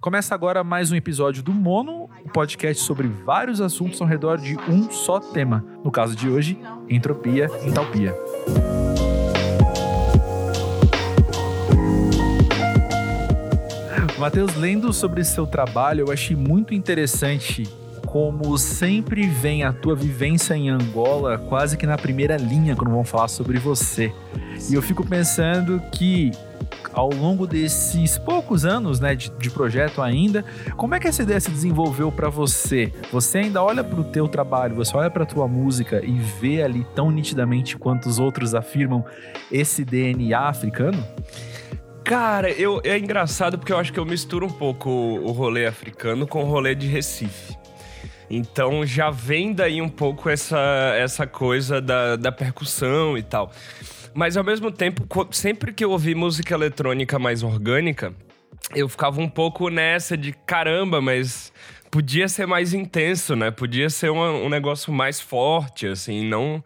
Começa agora mais um episódio do Mono, um podcast sobre vários assuntos ao redor de um só tema. No caso de hoje, entropia, entalpia. Matheus, lendo sobre seu trabalho, eu achei muito interessante como sempre vem a tua vivência em Angola quase que na primeira linha quando vão falar sobre você. E eu fico pensando que ao longo desses poucos anos né, de, de projeto ainda, como é que essa ideia se desenvolveu para você? Você ainda olha para o teu trabalho, você olha para a tua música e vê ali tão nitidamente quanto os outros afirmam esse DNA africano? Cara, eu, é engraçado porque eu acho que eu misturo um pouco o rolê africano com o rolê de Recife. Então já vem daí um pouco essa, essa coisa da, da percussão e tal. Mas ao mesmo tempo, sempre que eu ouvi música eletrônica mais orgânica, eu ficava um pouco nessa de caramba, mas podia ser mais intenso, né? Podia ser uma, um negócio mais forte, assim, não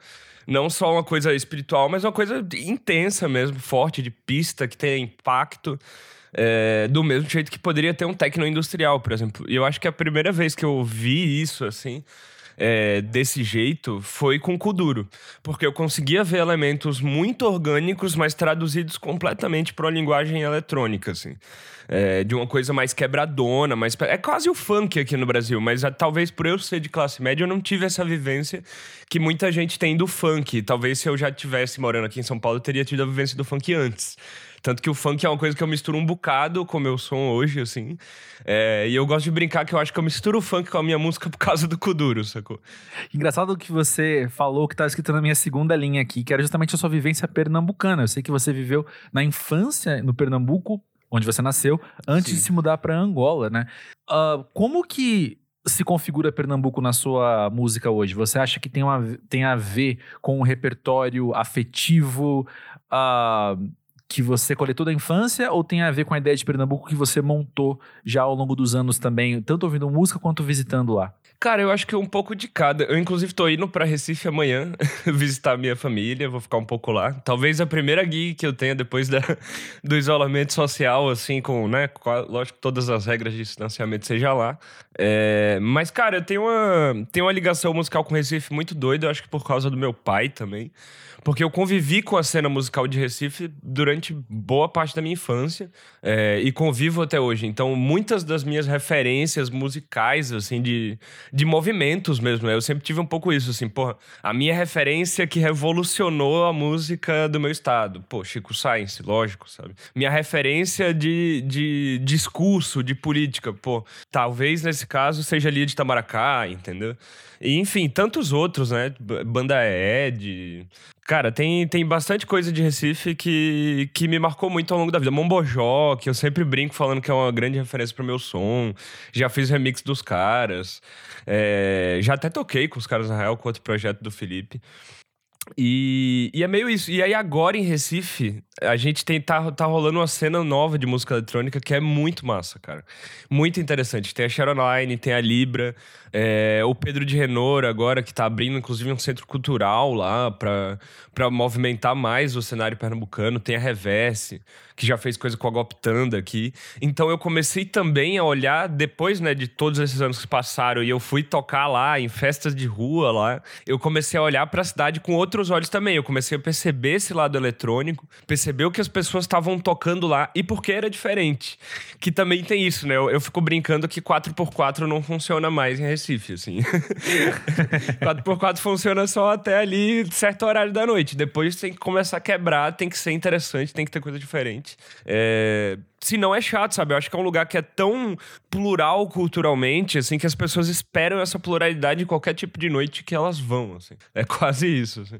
não só uma coisa espiritual, mas uma coisa intensa mesmo, forte, de pista, que tenha impacto. É, do mesmo jeito que poderia ter um tecno industrial, por exemplo. E eu acho que a primeira vez que eu vi isso, assim, é, desse jeito, foi com Kuduro. Porque eu conseguia ver elementos muito orgânicos, mas traduzidos completamente para uma linguagem eletrônica, assim. É, de uma coisa mais quebradona, mais... É quase o funk aqui no Brasil, mas a, talvez por eu ser de classe média, eu não tive essa vivência que muita gente tem do funk. Talvez se eu já tivesse morando aqui em São Paulo, eu teria tido a vivência do funk antes. Tanto que o funk é uma coisa que eu misturo um bocado com o meu som hoje, assim. É, e eu gosto de brincar que eu acho que eu misturo o funk com a minha música por causa do Kuduro, sacou? Engraçado que você falou que tá escrito na minha segunda linha aqui, que era justamente a sua vivência pernambucana. Eu sei que você viveu na infância no Pernambuco, onde você nasceu, antes Sim. de se mudar para Angola, né? Uh, como que se configura Pernambuco na sua música hoje? Você acha que tem, uma, tem a ver com o repertório afetivo? Uh, que você coletou da infância ou tem a ver com a ideia de Pernambuco que você montou já ao longo dos anos também, tanto ouvindo música quanto visitando lá? Cara, eu acho que um pouco de cada. Eu, inclusive, tô indo pra Recife amanhã visitar a minha família, vou ficar um pouco lá. Talvez a primeira gig que eu tenha depois da, do isolamento social, assim, com, né, lógico, todas as regras de distanciamento seja lá. É, mas, cara, eu tenho uma, tenho uma ligação musical com Recife muito doida, eu acho que por causa do meu pai também. Porque eu convivi com a cena musical de Recife durante boa parte da minha infância é, e convivo até hoje. Então, muitas das minhas referências musicais, assim, de, de movimentos mesmo, né? eu sempre tive um pouco isso, assim, porra, a minha referência que revolucionou a música do meu estado. Pô, Chico Science, lógico, sabe? Minha referência de, de discurso, de política, pô, talvez nesse caso seja ali de Tamaracá, entendeu? E, enfim, tantos outros, né? Banda Ed. Cara, tem, tem bastante coisa de Recife que, que me marcou muito ao longo da vida. Mombojó, que eu sempre brinco falando que é uma grande referência pro meu som. Já fiz remix dos caras. É, já até toquei com os caras na real, com outro projeto do Felipe. E, e, é meio isso. E aí, agora em Recife, a gente tem, tá, tá rolando uma cena nova de música eletrônica que é muito massa, cara. Muito interessante. Tem a Sharon Line, tem a Libra, é, o Pedro de Renor agora, que tá abrindo, inclusive, um centro cultural lá pra, pra movimentar mais o cenário pernambucano. Tem a Reverse, que já fez coisa com a Goptanda aqui. Então eu comecei também a olhar, depois né, de todos esses anos que passaram, e eu fui tocar lá em festas de rua lá, eu comecei a olhar para a cidade com outros olhos também. Eu comecei a perceber esse lado eletrônico, perceber o que as pessoas estavam tocando lá e por que era diferente. Que também tem isso, né? Eu, eu fico brincando que 4x4 não funciona mais em Recife, assim. 4x4 funciona só até ali certo horário da noite. Depois tem que começar a quebrar, tem que ser interessante, tem que ter coisa diferente. É, se não é chato, sabe? Eu acho que é um lugar que é tão plural culturalmente, assim, que as pessoas esperam essa pluralidade em qualquer tipo de noite que elas vão, assim. É quase isso, assim.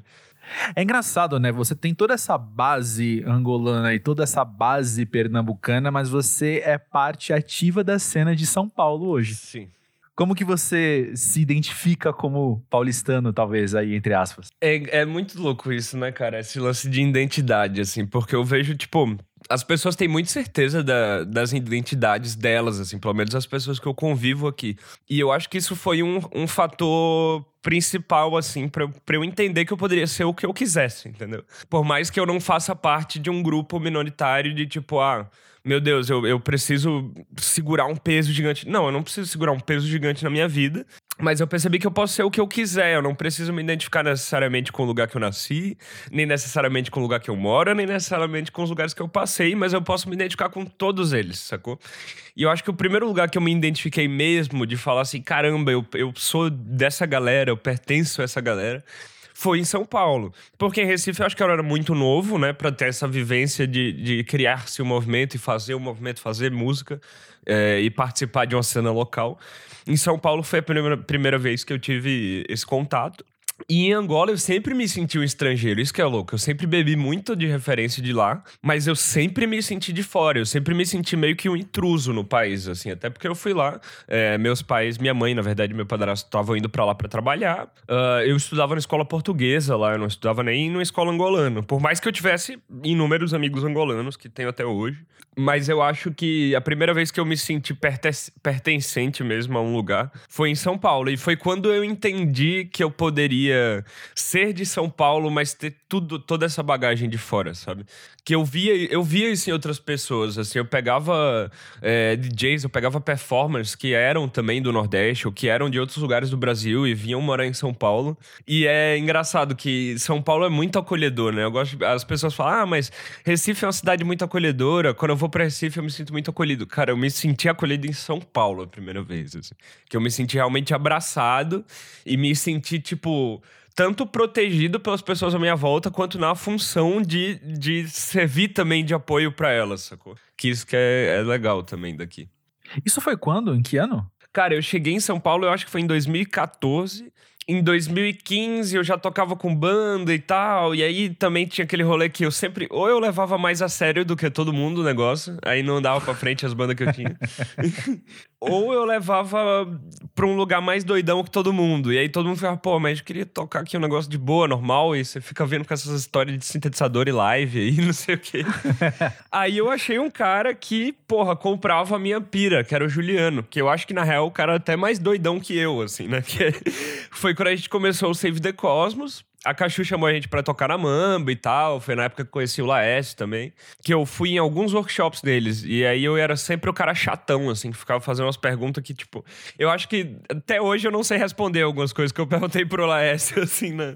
É engraçado, né? Você tem toda essa base angolana e toda essa base pernambucana, mas você é parte ativa da cena de São Paulo hoje. Sim. Como que você se identifica como paulistano, talvez, aí, entre aspas? É, é muito louco isso, né, cara? Esse lance de identidade, assim, porque eu vejo, tipo, as pessoas têm muita certeza da, das identidades delas, assim, pelo menos as pessoas que eu convivo aqui. E eu acho que isso foi um, um fator principal, assim, pra, pra eu entender que eu poderia ser o que eu quisesse, entendeu? Por mais que eu não faça parte de um grupo minoritário de tipo, ah, meu Deus, eu, eu preciso segurar um peso gigante. Não, eu não preciso segurar um peso gigante na minha vida. Mas eu percebi que eu posso ser o que eu quiser. Eu não preciso me identificar necessariamente com o lugar que eu nasci, nem necessariamente com o lugar que eu moro, nem necessariamente com os lugares que eu passei, mas eu posso me identificar com todos eles, sacou? E eu acho que o primeiro lugar que eu me identifiquei mesmo, de falar assim: caramba, eu, eu sou dessa galera, eu pertenço a essa galera foi em São Paulo. Porque em Recife eu acho que eu era muito novo, né, para ter essa vivência de, de criar-se um movimento e fazer o um movimento, fazer música é, e participar de uma cena local. Em São Paulo foi a primeira, primeira vez que eu tive esse contato. E em Angola eu sempre me senti um estrangeiro, isso que é louco. Eu sempre bebi muito de referência de lá, mas eu sempre me senti de fora. Eu sempre me senti meio que um intruso no país, assim. Até porque eu fui lá, é, meus pais, minha mãe, na verdade, meu padrasto, estavam indo para lá para trabalhar. Uh, eu estudava na escola portuguesa lá, eu não estudava nem numa escola angolana. Por mais que eu tivesse inúmeros amigos angolanos, que tenho até hoje. Mas eu acho que a primeira vez que eu me senti pertencente mesmo a um lugar foi em São Paulo. E foi quando eu entendi que eu poderia ser de São Paulo, mas ter tudo, toda essa bagagem de fora, sabe? Que eu via, eu via isso em outras pessoas, assim, eu pegava é, DJs, eu pegava performers que eram também do Nordeste ou que eram de outros lugares do Brasil e vinham morar em São Paulo. E é engraçado que São Paulo é muito acolhedor, né? Eu gosto, as pessoas falam, ah, mas Recife é uma cidade muito acolhedora. Quando eu vou para Recife, eu me sinto muito acolhido. Cara, eu me senti acolhido em São Paulo a primeira vez, assim, que eu me senti realmente abraçado e me senti tipo tanto protegido pelas pessoas à minha volta, quanto na função de, de servir também de apoio para elas, sacou? Que isso que é, é legal também daqui. Isso foi quando? Em que ano? Cara, eu cheguei em São Paulo, eu acho que foi em 2014 em 2015 eu já tocava com banda e tal, e aí também tinha aquele rolê que eu sempre, ou eu levava mais a sério do que todo mundo o negócio, aí não dava pra frente as bandas que eu tinha, ou eu levava pra um lugar mais doidão que todo mundo, e aí todo mundo ficava, pô, mas eu queria tocar aqui um negócio de boa, normal, e você fica vendo com essas histórias de sintetizador e live aí, não sei o quê. aí eu achei um cara que, porra, comprava a minha pira, que era o Juliano, que eu acho que na real o cara é até mais doidão que eu, assim, né, que foi quando a gente começou o Save the Cosmos. A Cachu chamou a gente para tocar na Mamba e tal. Foi na época que conheci o Laércio também. Que eu fui em alguns workshops deles. E aí eu era sempre o cara chatão, assim, que ficava fazendo umas perguntas que, tipo. Eu acho que até hoje eu não sei responder algumas coisas que eu perguntei pro Laércio, assim, na,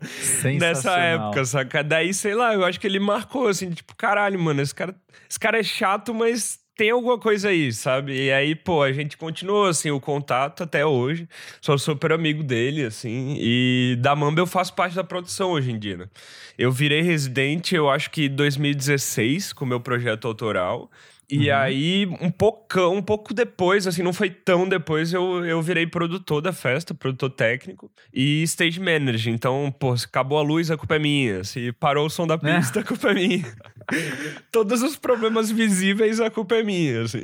nessa época, saca? Daí, sei lá, eu acho que ele marcou, assim, tipo, caralho, mano, esse cara, esse cara é chato, mas tem alguma coisa aí, sabe? E aí, pô, a gente continuou, assim, o contato até hoje. Sou super amigo dele, assim. E da Mamba eu faço parte da produção hoje em dia, né? Eu virei residente, eu acho que em 2016, com o meu projeto autoral. E uhum. aí, um pouco, um pouco depois, assim, não foi tão depois, eu, eu virei produtor da festa, produtor técnico e stage manager. Então, pô, se acabou a luz, a culpa é minha. Se parou o som da é. pista, é. a culpa é minha. Todos os problemas visíveis, a culpa é minha, assim.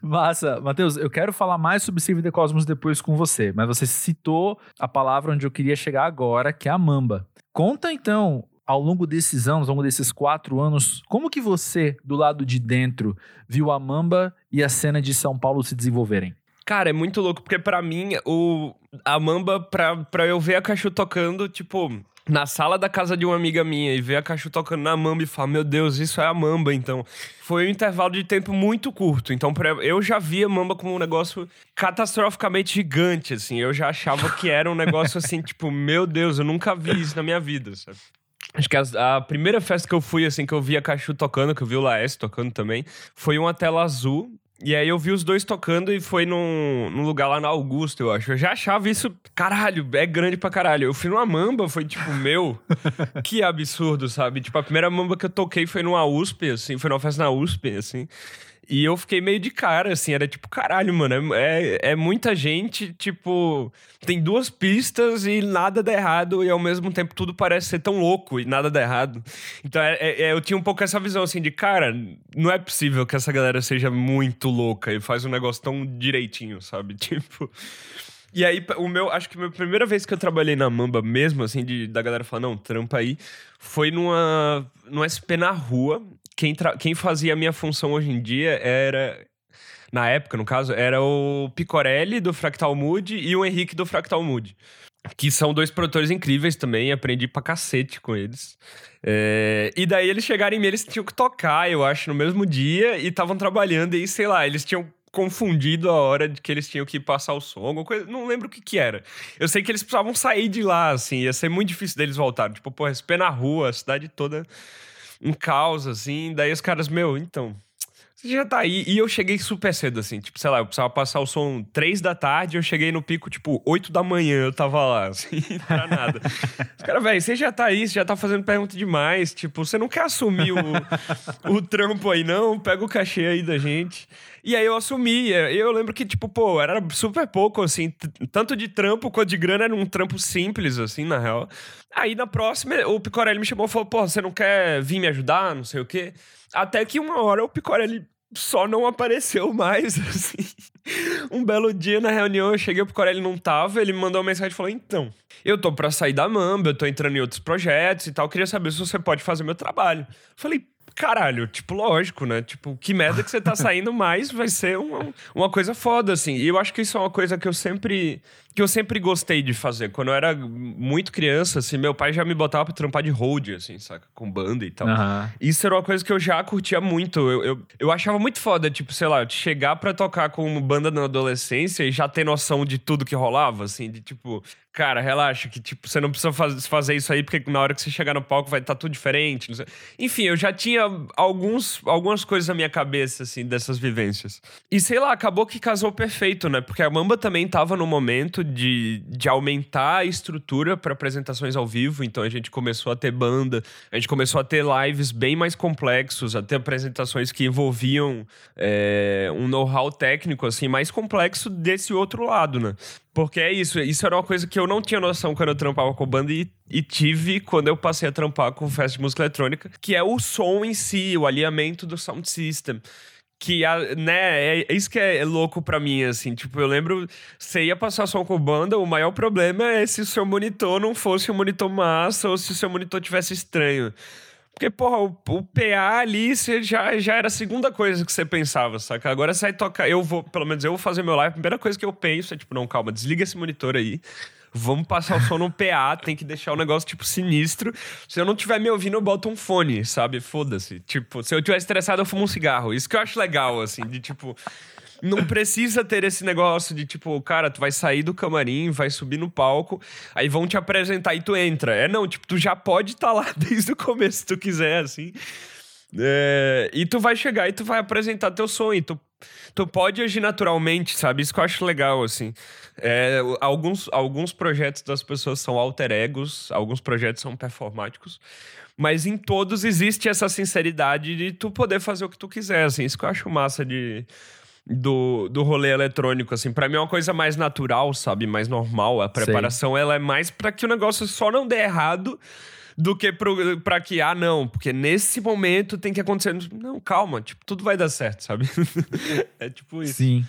Massa. Matheus, eu quero falar mais sobre Save the Cosmos depois com você, mas você citou a palavra onde eu queria chegar agora, que é a mamba. Conta então ao longo desses anos, ao longo desses quatro anos, como que você, do lado de dentro, viu a Mamba e a cena de São Paulo se desenvolverem? Cara, é muito louco, porque para mim, o, a Mamba, pra, pra eu ver a Cachu tocando, tipo, na sala da casa de uma amiga minha e ver a Cachu tocando na Mamba e falar, meu Deus, isso é a Mamba, então. Foi um intervalo de tempo muito curto. Então, eu já via Mamba como um negócio catastroficamente gigante, assim. Eu já achava que era um negócio assim, tipo, meu Deus, eu nunca vi isso na minha vida, sabe? Acho que a, a, primeira festa que eu fui, assim, que eu vi a Cachu tocando, que eu vi o Laércio tocando também, foi uma tela azul. E aí eu vi os dois tocando e foi num, num lugar lá na Augusta, eu acho. Eu já achava isso, caralho, é grande pra caralho. Eu fui numa mamba, foi tipo, meu, que absurdo, sabe? Tipo, a primeira mamba que eu toquei foi numa USP, assim, foi numa festa na USP, assim. E eu fiquei meio de cara, assim, era tipo, caralho, mano, é, é, é muita gente, tipo, tem duas pistas e nada dá errado, e ao mesmo tempo tudo parece ser tão louco e nada dá errado. Então é, é, é, eu tinha um pouco essa visão, assim, de, cara, não é possível que essa galera seja muito louca e faz um negócio tão direitinho, sabe? Tipo. E aí, o meu, acho que a primeira vez que eu trabalhei na Mamba mesmo, assim, de, da galera falar, não, trampa aí, foi numa, no SP na rua. Quem, tra, quem fazia a minha função hoje em dia era na época, no caso, era o Picorelli do Fractal Mood e o Henrique do Fractal Mood. Que são dois produtores incríveis também, aprendi pra cacete com eles. É, e daí eles chegaram em mim, eles tinham que tocar, eu acho, no mesmo dia, e estavam trabalhando, e sei lá, eles tinham confundido a hora de que eles tinham que passar o som, alguma coisa, não lembro o que que era. Eu sei que eles precisavam sair de lá, assim, ia ser muito difícil deles voltarem. Tipo, pô, SP na rua, a cidade toda um caos, assim. Daí os caras, meu, então, já tá aí. E eu cheguei super cedo, assim. Tipo, sei lá, eu precisava passar o som três da tarde, eu cheguei no pico, tipo, oito da manhã eu tava lá, assim, pra nada. Os caras, velho, você já tá aí, você já tá fazendo pergunta demais. Tipo, você não quer assumir o, o trampo aí, não? Pega o cachê aí da gente. E aí eu assumi. Eu lembro que, tipo, pô, era super pouco, assim, tanto de trampo quanto de grana, era um trampo simples, assim, na real. Aí na próxima, o Picorelli me chamou e falou, pô, você não quer vir me ajudar? Não sei o quê. Até que uma hora o Picorelli só não apareceu mais, assim. Um belo dia na reunião eu cheguei pro Corelli não tava, ele me mandou uma mensagem e falou: "Então, eu tô para sair da Mamba, eu tô entrando em outros projetos e tal, queria saber se você pode fazer meu trabalho". Falei: caralho, tipo, lógico, né? Tipo, que merda que você tá saindo mais vai ser uma, uma coisa foda, assim. E eu acho que isso é uma coisa que eu sempre que eu sempre gostei de fazer. Quando eu era muito criança, assim, meu pai já me botava pra trampar de hold, assim, saca? Com banda e tal. Uhum. Isso era uma coisa que eu já curtia muito. Eu, eu, eu achava muito foda, tipo, sei lá, chegar pra tocar com banda na adolescência e já ter noção de tudo que rolava, assim, de tipo, cara, relaxa, que tipo, você não precisa faz, fazer isso aí, porque na hora que você chegar no palco vai estar tá tudo diferente. Enfim, eu já tinha alguns, algumas coisas na minha cabeça, assim, dessas vivências. E sei lá, acabou que casou perfeito, né? Porque a Mamba também tava no momento de, de aumentar a estrutura para apresentações ao vivo, então a gente começou a ter banda, a gente começou a ter lives bem mais complexos, a ter apresentações que envolviam é, um know-how técnico, assim, mais complexo desse outro lado, né? Porque é isso, isso era uma coisa que eu não tinha noção quando eu trampava com banda e, e tive quando eu passei a trampar com festa de música eletrônica, que é o som em si, o alinhamento do sound system que a, né, é, é isso que é louco para mim assim, tipo, eu lembro, você ia passar som com banda, o maior problema é se o seu monitor não fosse um monitor massa ou se o seu monitor tivesse estranho. Porque, porra, o, o PA ali já, já era a segunda coisa que você pensava, saca? Agora você vai tocar. Eu vou, pelo menos eu vou fazer meu live. A primeira coisa que eu penso é, tipo, não, calma, desliga esse monitor aí. Vamos passar o som no PA, tem que deixar o negócio, tipo, sinistro. Se eu não tiver me ouvindo, eu boto um fone, sabe? Foda-se. Tipo, se eu tiver estressado, eu fumo um cigarro. Isso que eu acho legal, assim, de tipo. Não precisa ter esse negócio de tipo, cara, tu vai sair do camarim, vai subir no palco, aí vão te apresentar e tu entra. É não, tipo, tu já pode estar tá lá desde o começo se tu quiser, assim. É, e tu vai chegar e tu vai apresentar teu sonho. Tu, tu pode agir naturalmente, sabe? Isso que eu acho legal, assim. É, alguns, alguns projetos das pessoas são alter egos, alguns projetos são performáticos. Mas em todos existe essa sinceridade de tu poder fazer o que tu quiser, assim. Isso que eu acho massa de do, do rolê eletrônico, assim. para mim é uma coisa mais natural, sabe? Mais normal. A preparação, Sei. ela é mais para que o negócio só não dê errado do que pro, pra que, ah, não, porque nesse momento tem que acontecer. Não, calma, tipo, tudo vai dar certo, sabe? é tipo isso. Sim.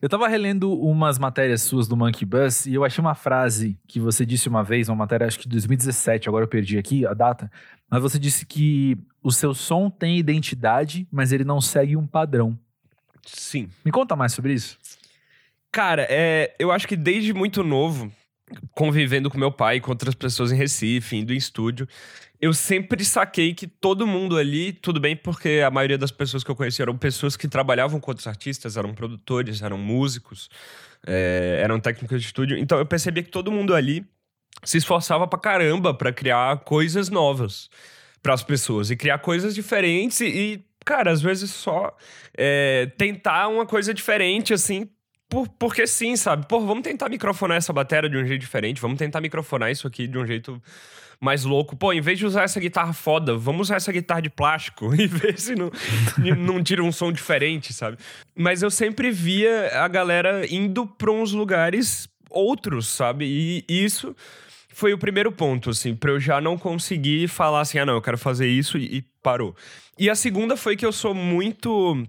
Eu tava relendo umas matérias suas do Monkey Bus e eu achei uma frase que você disse uma vez, uma matéria acho que de 2017, agora eu perdi aqui a data, mas você disse que o seu som tem identidade, mas ele não segue um padrão. Sim. Me conta mais sobre isso. Cara, é, eu acho que desde muito novo, convivendo com meu pai, com outras pessoas em Recife, indo em estúdio, eu sempre saquei que todo mundo ali, tudo bem, porque a maioria das pessoas que eu conheci eram pessoas que trabalhavam com outros artistas, eram produtores, eram músicos, é, eram técnicos de estúdio. Então eu percebia que todo mundo ali se esforçava pra caramba para criar coisas novas para as pessoas e criar coisas diferentes e, cara, às vezes só é, tentar uma coisa diferente, assim, por, porque sim, sabe? Pô, vamos tentar microfonar essa bateria de um jeito diferente, vamos tentar microfonar isso aqui de um jeito mais louco. Pô, em vez de usar essa guitarra foda, vamos usar essa guitarra de plástico e ver se não, não tira um som diferente, sabe? Mas eu sempre via a galera indo pra uns lugares outros, sabe? E isso foi o primeiro ponto, assim, pra eu já não conseguir falar assim, ah, não, eu quero fazer isso e, e parou. E a segunda foi que eu sou muito.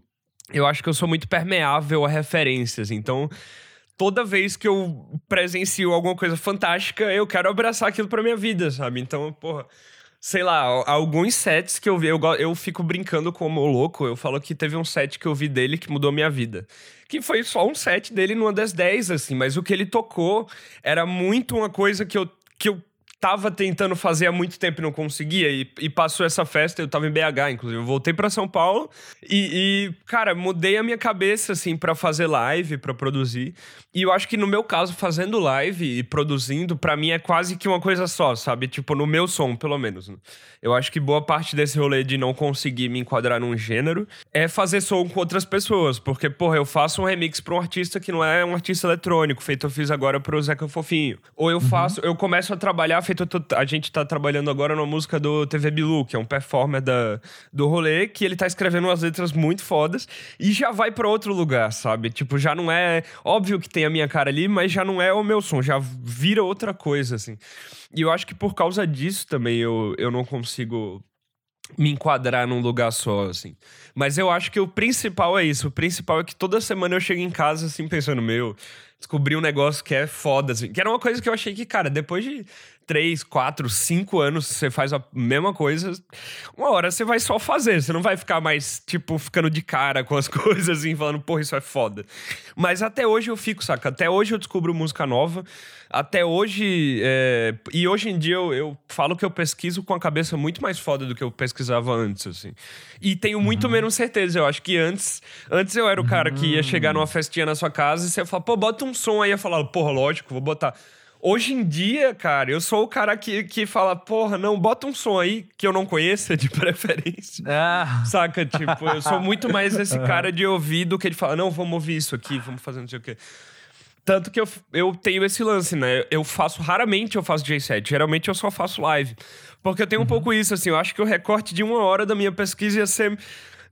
Eu acho que eu sou muito permeável a referências. Então, toda vez que eu presencio alguma coisa fantástica, eu quero abraçar aquilo pra minha vida, sabe? Então, porra sei lá, alguns sets que eu vi, eu, eu fico brincando como louco. Eu falo que teve um set que eu vi dele que mudou minha vida. Que foi só um set dele numa das 10, assim, mas o que ele tocou era muito uma coisa que eu, que eu tava tentando fazer há muito tempo e não conseguia. E, e passou essa festa, eu tava em BH, inclusive. Eu voltei para São Paulo e, e, cara, mudei a minha cabeça, assim, para fazer live, para produzir. E eu acho que no meu caso, fazendo live e produzindo, para mim é quase que uma coisa só, sabe? Tipo, no meu som, pelo menos. Né? Eu acho que boa parte desse rolê de não conseguir me enquadrar num gênero é fazer som com outras pessoas. Porque, porra, eu faço um remix pra um artista que não é um artista eletrônico, feito eu fiz agora pro Zeca Fofinho. Ou eu uhum. faço, eu começo a trabalhar, feito a gente tá trabalhando agora numa música do TV Bilu, que é um performer da, do rolê, que ele tá escrevendo umas letras muito fodas e já vai para outro lugar, sabe? Tipo, já não é. Óbvio que tem a minha cara ali, mas já não é o meu som, já vira outra coisa, assim. E eu acho que por causa disso também eu, eu não consigo me enquadrar num lugar só, assim. Mas eu acho que o principal é isso. O principal é que toda semana eu chego em casa, assim, pensando, meu, descobri um negócio que é foda, assim. Que era uma coisa que eu achei que, cara, depois de três, quatro, cinco anos você faz a mesma coisa, uma hora você vai só fazer. Você não vai ficar mais, tipo, ficando de cara com as coisas, assim, falando, porra, isso é foda. Mas até hoje eu fico, saca? Até hoje eu descubro música nova. Até hoje. É... E hoje em dia eu, eu falo que eu pesquiso com a cabeça muito mais foda do que eu pesquisava antes, assim. E tenho muito uhum. menos certeza. Eu acho que antes, antes eu era o cara que ia chegar numa festinha na sua casa e você ia falar, pô, bota um som aí. Eu falava, porra, lógico, vou botar. Hoje em dia, cara, eu sou o cara que, que fala, porra, não, bota um som aí que eu não conheça, de preferência. Ah. Saca? Tipo, eu sou muito mais esse cara de ouvido que ele fala, não, vamos ouvir isso aqui, vamos fazer não sei o quê. Tanto que eu, eu tenho esse lance, né? Eu faço, raramente eu faço J7, geralmente eu só faço live. Porque eu tenho um uhum. pouco isso, assim, eu acho que o recorte de uma hora da minha pesquisa ia ser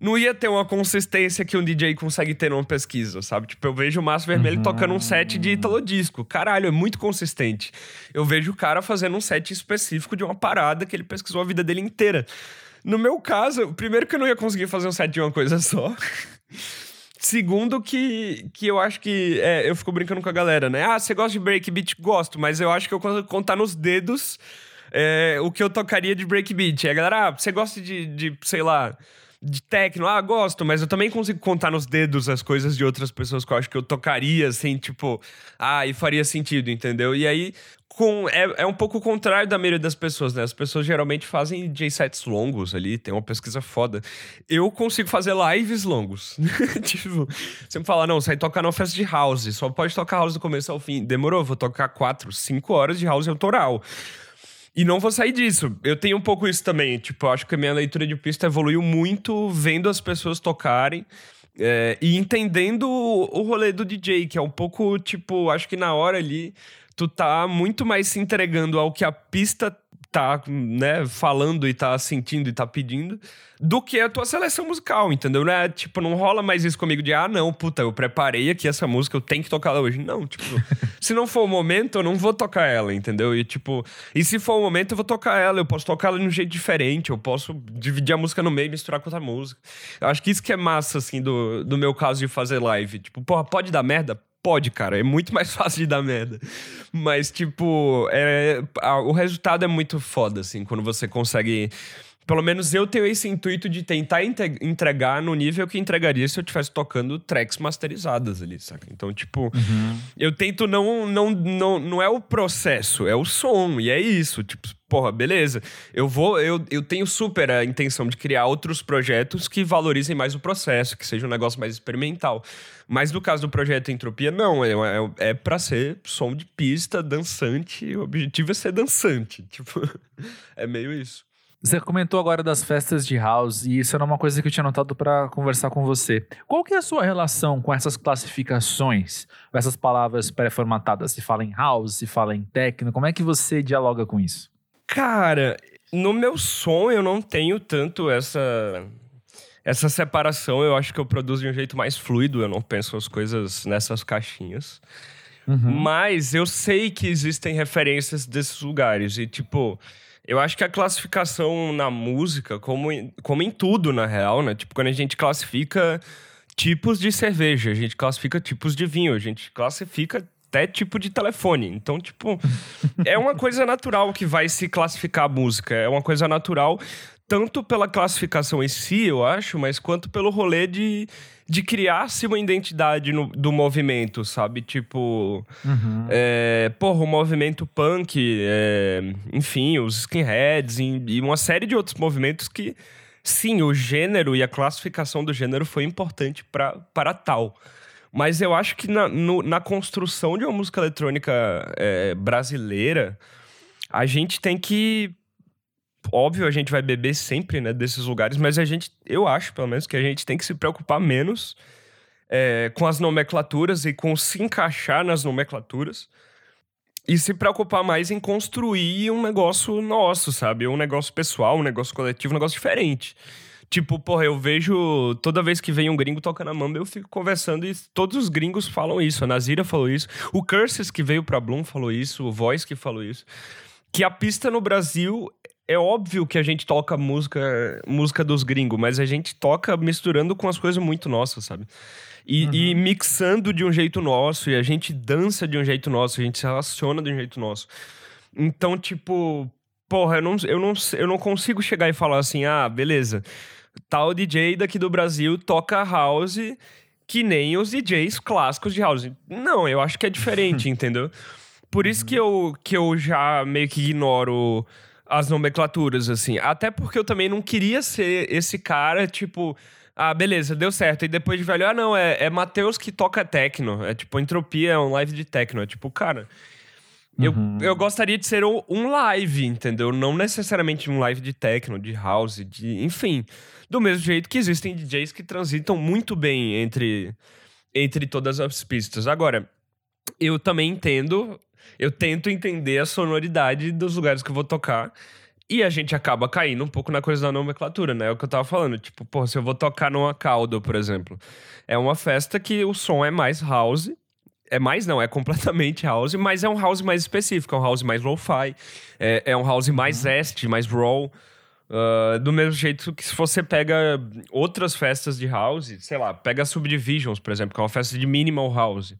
não ia ter uma consistência que um DJ consegue ter numa pesquisa, sabe? Tipo, eu vejo o Márcio Vermelho uhum. tocando um set de Italo Disco. Caralho, é muito consistente. Eu vejo o cara fazendo um set específico de uma parada que ele pesquisou a vida dele inteira. No meu caso, primeiro que eu não ia conseguir fazer um set de uma coisa só. Segundo, que, que eu acho que. É, eu fico brincando com a galera, né? Ah, você gosta de breakbeat? Gosto, mas eu acho que eu consigo contar nos dedos é, o que eu tocaria de breakbeat. E a galera, ah, você gosta de, de sei lá de techno, ah, gosto, mas eu também consigo contar nos dedos as coisas de outras pessoas que eu acho que eu tocaria, assim, tipo, ah, e faria sentido, entendeu? E aí, com, é, é um pouco o contrário da maioria das pessoas, né? As pessoas geralmente fazem J-sets longos ali, tem uma pesquisa foda. Eu consigo fazer lives longos. tipo, você me fala, não, vai tocar numa festa de house, só pode tocar house do começo ao fim. Demorou, vou tocar quatro, cinco horas de house autoral. E não vou sair disso. Eu tenho um pouco isso também. Tipo, acho que a minha leitura de pista evoluiu muito vendo as pessoas tocarem. É, e entendendo o, o rolê do DJ, que é um pouco, tipo, acho que na hora ali, tu tá muito mais se entregando ao que a pista tá, né, falando e tá sentindo e tá pedindo, do que a tua seleção musical, entendeu? Não é, tipo, não rola mais isso comigo de, ah, não, puta, eu preparei aqui essa música, eu tenho que tocar ela hoje. Não, tipo, se não for o momento, eu não vou tocar ela, entendeu? E, tipo, e se for o momento, eu vou tocar ela, eu posso tocar ela de um jeito diferente, eu posso dividir a música no meio e misturar com outra música. Eu acho que isso que é massa, assim, do, do meu caso de fazer live. Tipo, porra, pode dar merda? Pode, cara. É muito mais fácil de dar merda. Mas, tipo, é, a, o resultado é muito foda, assim, quando você consegue. Pelo menos eu tenho esse intuito de tentar entregar no nível que entregaria se eu estivesse tocando tracks masterizadas ali, saca? Então, tipo, uhum. eu tento não, não, não. Não é o processo, é o som. E é isso. Tipo, porra, beleza. Eu vou, eu, eu tenho super a intenção de criar outros projetos que valorizem mais o processo, que seja um negócio mais experimental. Mas no caso do projeto Entropia, não. É, é, é pra ser som de pista, dançante. O objetivo é ser dançante. Tipo, é meio isso. Você comentou agora das festas de house e isso era uma coisa que eu tinha notado para conversar com você. Qual que é a sua relação com essas classificações, com essas palavras pré-formatadas? Se fala em house, se fala em techno, como é que você dialoga com isso? Cara, no meu som eu não tenho tanto essa essa separação. Eu acho que eu produzo de um jeito mais fluido, eu não penso as coisas nessas caixinhas. Uhum. Mas eu sei que existem referências desses lugares e tipo, eu acho que a classificação na música, como em, como em tudo na real, né? Tipo, quando a gente classifica tipos de cerveja, a gente classifica tipos de vinho, a gente classifica até tipo de telefone. Então, tipo, é uma coisa natural que vai se classificar a música. É uma coisa natural, tanto pela classificação em si, eu acho, mas quanto pelo rolê de, de criar-se uma identidade no, do movimento, sabe? Tipo, uhum. é, porra, o movimento punk, é, enfim, os skinheads e, e uma série de outros movimentos que, sim, o gênero e a classificação do gênero foi importante para tal. Mas eu acho que na, no, na construção de uma música eletrônica é, brasileira, a gente tem que. Óbvio, a gente vai beber sempre, né, desses lugares, mas a gente, eu acho, pelo menos, que a gente tem que se preocupar menos é, com as nomenclaturas e com se encaixar nas nomenclaturas e se preocupar mais em construir um negócio nosso, sabe? Um negócio pessoal, um negócio coletivo, um negócio diferente. Tipo, porra, eu vejo toda vez que vem um gringo tocando a mamba, eu fico conversando e todos os gringos falam isso. A Nazira falou isso, o Curses que veio pra Bloom falou isso, o Voice que falou isso. Que a pista no Brasil é óbvio que a gente toca música, música dos gringos, mas a gente toca misturando com as coisas muito nossas, sabe? E, uhum. e, mixando de um jeito nosso, e a gente dança de um jeito nosso, a gente se relaciona de um jeito nosso. Então, tipo, porra, eu não, eu não, eu não consigo chegar e falar assim, ah, beleza tal DJ daqui do Brasil toca house que nem os DJs clássicos de house. Não, eu acho que é diferente, entendeu? Por isso que eu, que eu já meio que ignoro as nomenclaturas, assim. Até porque eu também não queria ser esse cara, tipo. Ah, beleza, deu certo. E depois de velho, ah, não, é, é Matheus que toca techno. É tipo, Entropia é um live de techno. É tipo, cara. Uhum. Eu, eu gostaria de ser um live, entendeu? Não necessariamente um live de techno, de house, de. Enfim. Do mesmo jeito que existem DJs que transitam muito bem entre, entre todas as pistas. Agora, eu também entendo, eu tento entender a sonoridade dos lugares que eu vou tocar. E a gente acaba caindo um pouco na coisa da nomenclatura, né? É o que eu tava falando. Tipo, pô, se eu vou tocar numa caldo, por exemplo. É uma festa que o som é mais house. É mais, não, é completamente house, mas é um house mais específico, é um house mais lo-fi, é, é um house mais uhum. est, mais raw. Uh, do mesmo jeito que se você pega outras festas de house, sei lá, pega Subdivisions, por exemplo, que é uma festa de minimal house.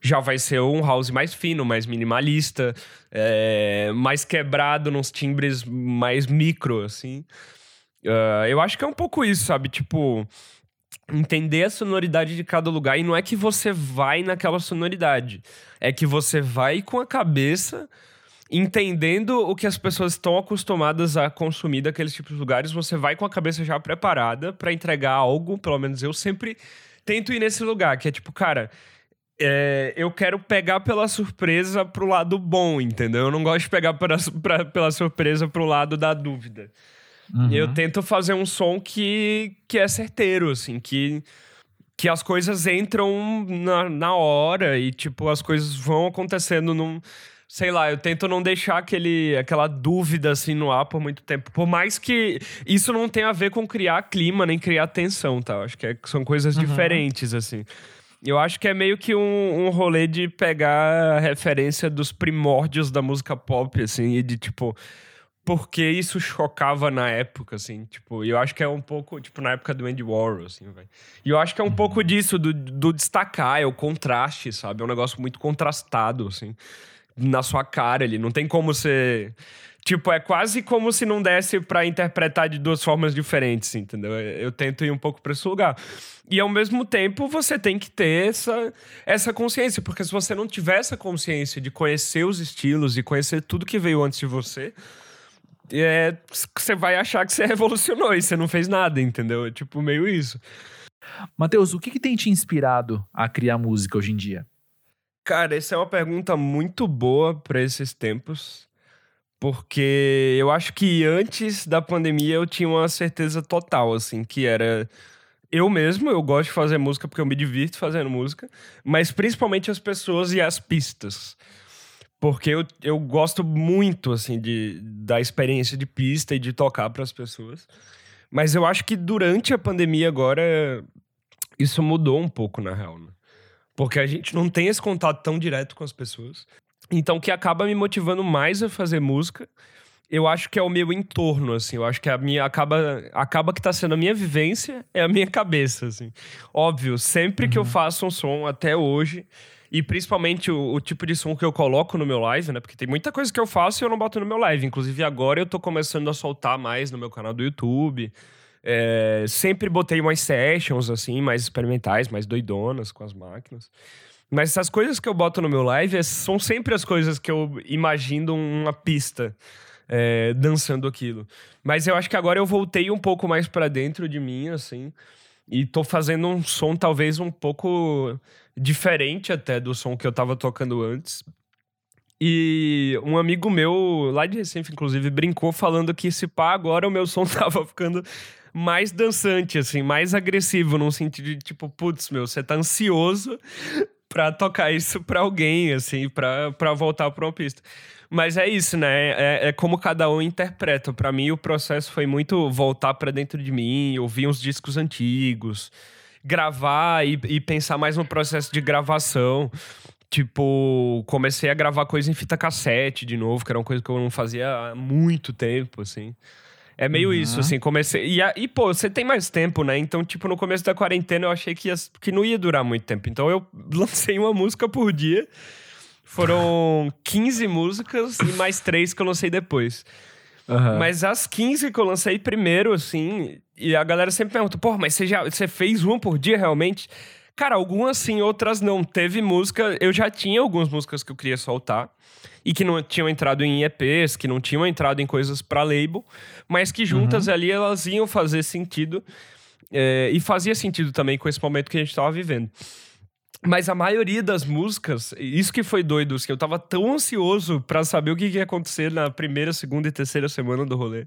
Já vai ser um house mais fino, mais minimalista, é, mais quebrado nos timbres mais micro, assim. Uh, eu acho que é um pouco isso, sabe? Tipo, entender a sonoridade de cada lugar. E não é que você vai naquela sonoridade, é que você vai com a cabeça entendendo o que as pessoas estão acostumadas a consumir daqueles tipos de lugares, você vai com a cabeça já preparada para entregar algo, pelo menos eu sempre tento ir nesse lugar, que é tipo, cara, é, eu quero pegar pela surpresa pro lado bom, entendeu? Eu não gosto de pegar pra, pra, pela surpresa pro lado da dúvida. Uhum. Eu tento fazer um som que, que é certeiro, assim, que, que as coisas entram na, na hora e, tipo, as coisas vão acontecendo num sei lá, eu tento não deixar aquele, aquela dúvida assim no ar por muito tempo. Por mais que isso não tenha a ver com criar clima nem criar tensão, tá? Eu acho que é, são coisas uhum. diferentes, assim. Eu acho que é meio que um, um rolê de pegar a referência dos primórdios da música pop, assim, e de tipo porque isso chocava na época, assim, tipo, eu acho que é um pouco, tipo, na época do Andy Warhol, assim, velho. E eu acho que é um pouco disso, do, do destacar, é o contraste, sabe? É um negócio muito contrastado, assim na sua cara ali. Não tem como ser. Tipo, é quase como se não desse para interpretar de duas formas diferentes, entendeu? Eu tento ir um pouco para esse lugar. E ao mesmo tempo, você tem que ter essa, essa consciência, porque se você não tiver essa consciência de conhecer os estilos e conhecer tudo que veio antes de você, é, você vai achar que você revolucionou e você não fez nada, entendeu? É tipo meio isso. Matheus, o que, que tem te inspirado a criar música hoje em dia? Cara, essa é uma pergunta muito boa para esses tempos, porque eu acho que antes da pandemia eu tinha uma certeza total, assim, que era eu mesmo, eu gosto de fazer música porque eu me divirto fazendo música, mas principalmente as pessoas e as pistas. Porque eu, eu gosto muito, assim, de, da experiência de pista e de tocar para as pessoas. Mas eu acho que durante a pandemia agora, isso mudou um pouco, na real, né? Porque a gente não tem esse contato tão direto com as pessoas. Então, que acaba me motivando mais a fazer música eu acho que é o meu entorno, assim. Eu acho que a minha acaba, acaba que tá sendo a minha vivência, é a minha cabeça, assim. Óbvio, sempre uhum. que eu uhum. faço um som até hoje, e principalmente o, o, tipo de som que eu coloco no meu live, né? Porque tem muita coisa que eu faço e eu não boto no meu live. Inclusive, agora eu tô começando a soltar mais no meu canal do YouTube. É, sempre botei umas sessions, assim, mais experimentais, mais doidonas com as máquinas. Mas essas coisas que eu boto no meu live é, são sempre as coisas que eu imagino uma pista é, dançando aquilo. Mas eu acho que agora eu voltei um pouco mais para dentro de mim, assim. E tô fazendo um som talvez um pouco diferente até do som que eu tava tocando antes. E um amigo meu, lá de Recife, inclusive, brincou falando que se pá, agora o meu som tava ficando mais dançante, assim, mais agressivo, num sentido de tipo, putz, meu, você tá ansioso pra tocar isso pra alguém, assim, pra, pra voltar pra uma pista. Mas é isso, né? É, é como cada um interpreta. Para mim, o processo foi muito voltar para dentro de mim, ouvir uns discos antigos, gravar e, e pensar mais no processo de gravação. Tipo, comecei a gravar coisa em fita cassete de novo, que era uma coisa que eu não fazia há muito tempo, assim. É meio uhum. isso, assim, comecei. E, e, pô, você tem mais tempo, né? Então, tipo, no começo da quarentena eu achei que, ia, que não ia durar muito tempo. Então eu lancei uma música por dia. Foram 15 músicas e mais três que eu lancei depois. Uhum. Mas as 15 que eu lancei primeiro, assim, e a galera sempre pergunta, pô, mas você já você fez uma por dia realmente? Cara, algumas sim, outras não. Teve música, eu já tinha algumas músicas que eu queria soltar e que não tinham entrado em EPs, que não tinham entrado em coisas para label, mas que juntas uhum. ali elas iam fazer sentido. É, e fazia sentido também com esse momento que a gente tava vivendo. Mas a maioria das músicas, isso que foi doido, que eu tava tão ansioso para saber o que, ia acontecer na primeira, segunda e terceira semana do rolê.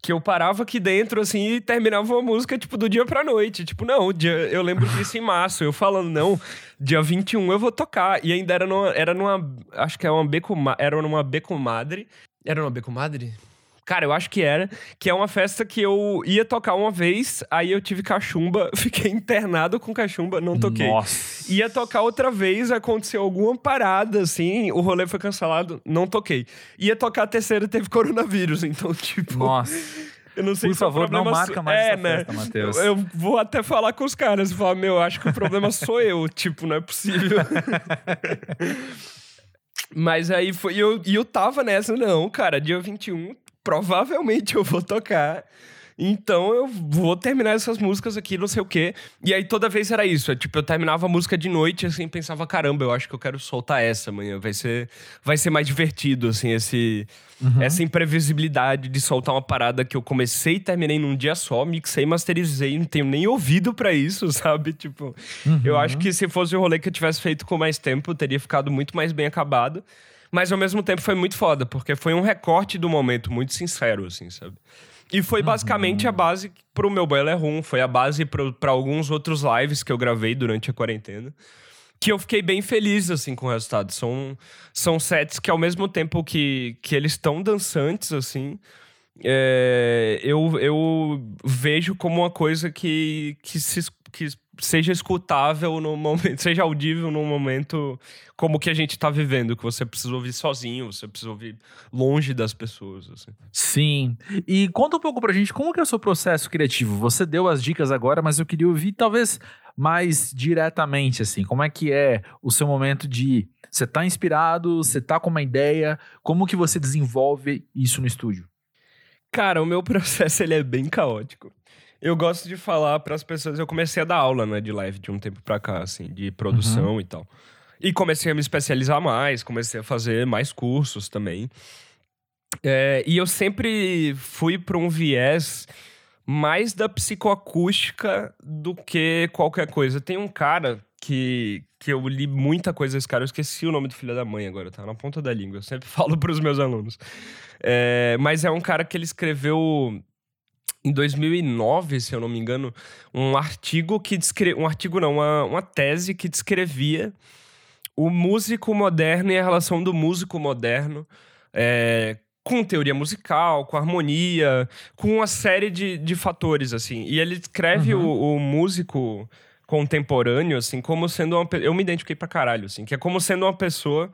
Que eu parava aqui dentro, assim, e terminava uma música, tipo, do dia pra noite. Tipo, não, dia, eu lembro disso em março. Eu falando, não, dia 21 eu vou tocar. E ainda era numa, era numa acho que era uma beco, era numa beco madre. Era numa beco madre? Cara, eu acho que era. Que é uma festa que eu ia tocar uma vez, aí eu tive cachumba, fiquei internado com cachumba, não toquei. Nossa. Ia tocar outra vez, aconteceu alguma parada, assim, o rolê foi cancelado, não toquei. Ia tocar a terceira, teve coronavírus, então, tipo. Nossa. Eu não sei Por se favor, não marca mais é, essa né? festa, Matheus. Eu, eu, vou até falar com os caras e falar, meu, acho que o problema sou eu. tipo, não é possível. Mas aí foi. E eu, e eu tava nessa, não, cara, dia 21 provavelmente eu vou tocar. Então eu vou terminar essas músicas aqui, não sei o quê. E aí toda vez era isso. É, tipo, eu terminava a música de noite assim, pensava, caramba, eu acho que eu quero soltar essa amanhã. Vai ser, vai ser mais divertido, assim, esse, uhum. essa imprevisibilidade de soltar uma parada que eu comecei e terminei num dia só, mixei, masterizei, não tenho nem ouvido para isso, sabe? Tipo, uhum. eu acho que se fosse o rolê que eu tivesse feito com mais tempo, teria ficado muito mais bem acabado. Mas ao mesmo tempo foi muito foda, porque foi um recorte do momento muito sincero, assim, sabe? E foi basicamente uhum. a base pro meu Boiler Room, foi a base para alguns outros lives que eu gravei durante a quarentena. Que eu fiquei bem feliz, assim, com o resultado. São, são sets que, ao mesmo tempo que, que eles estão dançantes, assim, é, eu, eu vejo como uma coisa que, que, se, que seja escutável no momento, seja audível num momento como que a gente tá vivendo, que você precisa ouvir sozinho, você precisa ouvir longe das pessoas. Assim. Sim. E conta um pouco pra gente como que é o seu processo criativo. Você deu as dicas agora, mas eu queria ouvir talvez mais diretamente, assim. Como é que é o seu momento de você tá inspirado, você tá com uma ideia, como que você desenvolve isso no estúdio? Cara, o meu processo ele é bem caótico. Eu gosto de falar para as pessoas. Eu comecei a dar aula, né, de live de um tempo para cá, assim, de produção uhum. e tal. E comecei a me especializar mais, comecei a fazer mais cursos também. É, e eu sempre fui para um viés mais da psicoacústica do que qualquer coisa. Tem um cara que, que eu li muita coisa desse cara, eu esqueci o nome do filho da mãe agora, tá na ponta da língua. Eu sempre falo para os meus alunos. É, mas é um cara que ele escreveu em 2009, se eu não me engano, um artigo que descrevia. Um artigo não, uma, uma tese que descrevia o músico moderno e a relação do músico moderno é, com teoria musical, com harmonia, com uma série de, de fatores, assim. E ele descreve uhum. o, o, músico contemporâneo, assim, como sendo uma... Eu me identifiquei pra caralho, assim, que é como sendo uma pessoa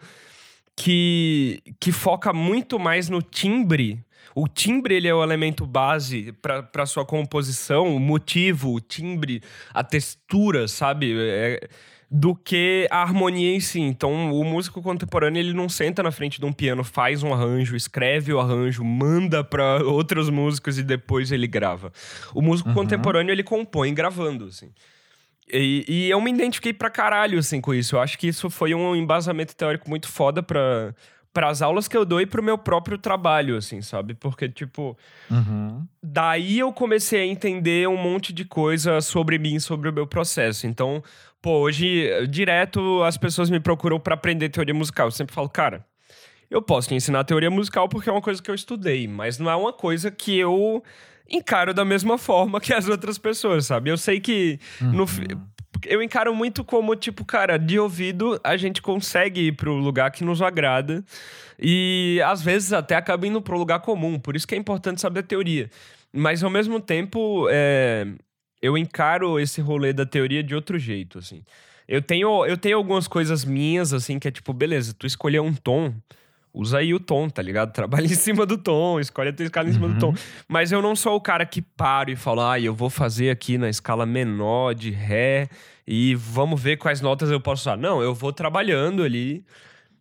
que, que foca muito mais no timbre. O timbre ele é o elemento base para sua composição, o motivo, o timbre, a textura, sabe? É, do que a harmonia em si. Então, o músico contemporâneo, ele não senta na frente de um piano, faz um arranjo, escreve o arranjo, manda para outros músicos e depois ele grava. O músico uhum. contemporâneo, ele compõe gravando, assim. E, e, eu me identifiquei pra caralho, assim, com isso. Eu acho que isso foi um embasamento teórico muito foda pra, para as aulas que eu dou e pro meu próprio trabalho, assim, sabe? Porque, tipo, uhum. daí eu comecei a entender um monte de coisa sobre mim, sobre o meu processo. Então, pô, hoje, direto, as pessoas me procuram para aprender teoria musical. Eu sempre falo, cara, eu posso te ensinar teoria musical porque é uma coisa que eu estudei, mas não é uma coisa que eu encaro da mesma forma que as outras pessoas, sabe? Eu sei que uhum. no, eu encaro muito como, tipo, cara, de ouvido a gente consegue ir pro lugar que nos agrada e às vezes até acaba indo pro lugar comum, por isso que é importante saber a teoria. Mas ao mesmo tempo, é, eu encaro esse rolê da teoria de outro jeito, assim. Eu tenho, eu tenho algumas coisas minhas, assim, que é tipo, beleza, tu escolheu um tom usa aí o tom, tá ligado? Trabalha em cima do tom, escolhe a tua escala em cima uhum. do tom. Uhum. Mas eu não sou o cara que paro e falo, ah, eu vou fazer aqui na escala menor de Ré e vamos ver quais notas eu posso usar. Não, eu vou trabalhando ali.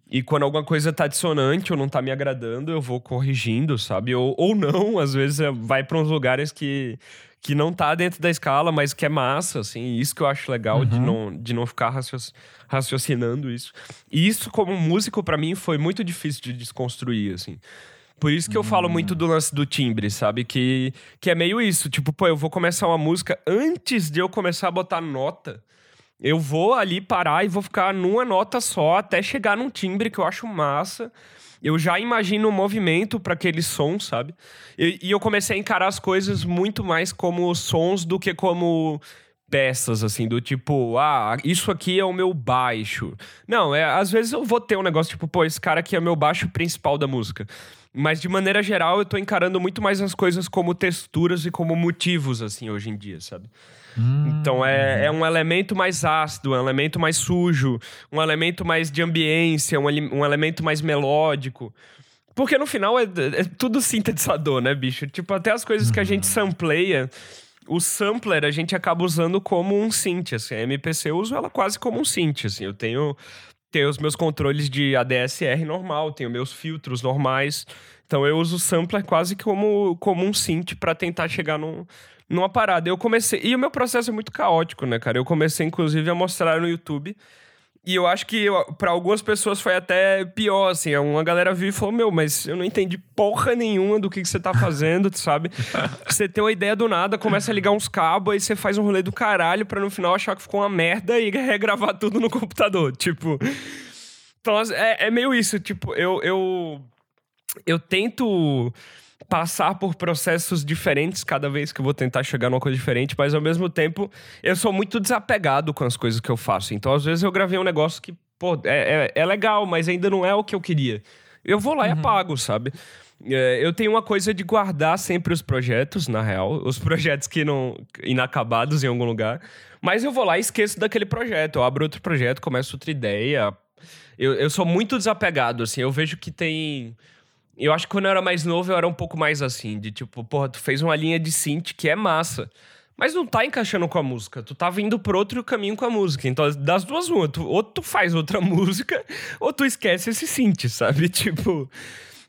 E quando alguma coisa tá dissonante ou não tá me agradando, eu vou corrigindo, sabe? Ou, ou não, às vezes é, vai para uns lugares que, que não tá dentro da escala, mas que é massa, assim. Isso que eu acho legal uhum. de, não, de não ficar raciocinando isso. E isso, como músico, para mim, foi muito difícil de desconstruir, assim. Por isso que eu falo muito do lance do timbre, sabe? Que, que é meio isso. Tipo, pô, eu vou começar uma música antes de eu começar a botar nota. Eu vou ali parar e vou ficar numa nota só até chegar num timbre que eu acho massa. Eu já imagino o um movimento para aquele som, sabe? E, e eu comecei a encarar as coisas muito mais como sons do que como peças, assim, do tipo, ah, isso aqui é o meu baixo. Não, é, às vezes eu vou ter um negócio tipo, pô, esse cara aqui é o meu baixo principal da música. Mas de maneira geral, eu tô encarando muito mais as coisas como texturas e como motivos, assim, hoje em dia, sabe? Hum. Então é, é um elemento mais ácido, um elemento mais sujo, um elemento mais de ambiência, um, um elemento mais melódico. Porque no final é, é, tudo sintetizador, né, bicho? Tipo, até as coisas que a gente uhum. sampleia, o sampler a gente acaba usando como um synth, assim. A MPC eu uso ela quase como um synth, assim. Eu tenho tenho os meus controles de ADSR normal, tenho meus filtros normais. Então eu uso o sampler quase como, como um synth para tentar chegar num, numa parada. Eu comecei. E o meu processo é muito caótico, né, cara? Eu comecei, inclusive, a mostrar no YouTube. E eu acho que para algumas pessoas foi até pior, assim. Uma galera viu e falou: Meu, mas eu não entendi porra nenhuma do que, que você tá fazendo, sabe? você tem uma ideia do nada, começa a ligar uns cabos, aí você faz um rolê do caralho pra no final achar que ficou uma merda e regravar tudo no computador. Tipo. Então, é, é meio isso. Tipo, eu, eu, eu tento passar por processos diferentes cada vez que eu vou tentar chegar numa coisa diferente, mas ao mesmo tempo eu sou muito desapegado com as coisas que eu faço. Então, às vezes, eu gravei um negócio que, pô, é, é, é legal, mas ainda não é o que eu queria. Eu vou lá uhum. e apago, sabe? É, eu tenho uma coisa de guardar sempre os projetos, na real, os projetos que não. inacabados em algum lugar. Mas eu vou lá e esqueço daquele projeto. Eu abro outro projeto, começo outra ideia. Eu, eu sou muito desapegado, assim. Eu vejo que tem eu acho que quando eu era mais novo, eu era um pouco mais assim, de tipo, porra, tu fez uma linha de synth que é massa. Mas não tá encaixando com a música. Tu tá vindo por outro caminho com a música. Então, das duas, uma. Tu, ou tu faz outra música, ou tu esquece esse synth, sabe? Tipo.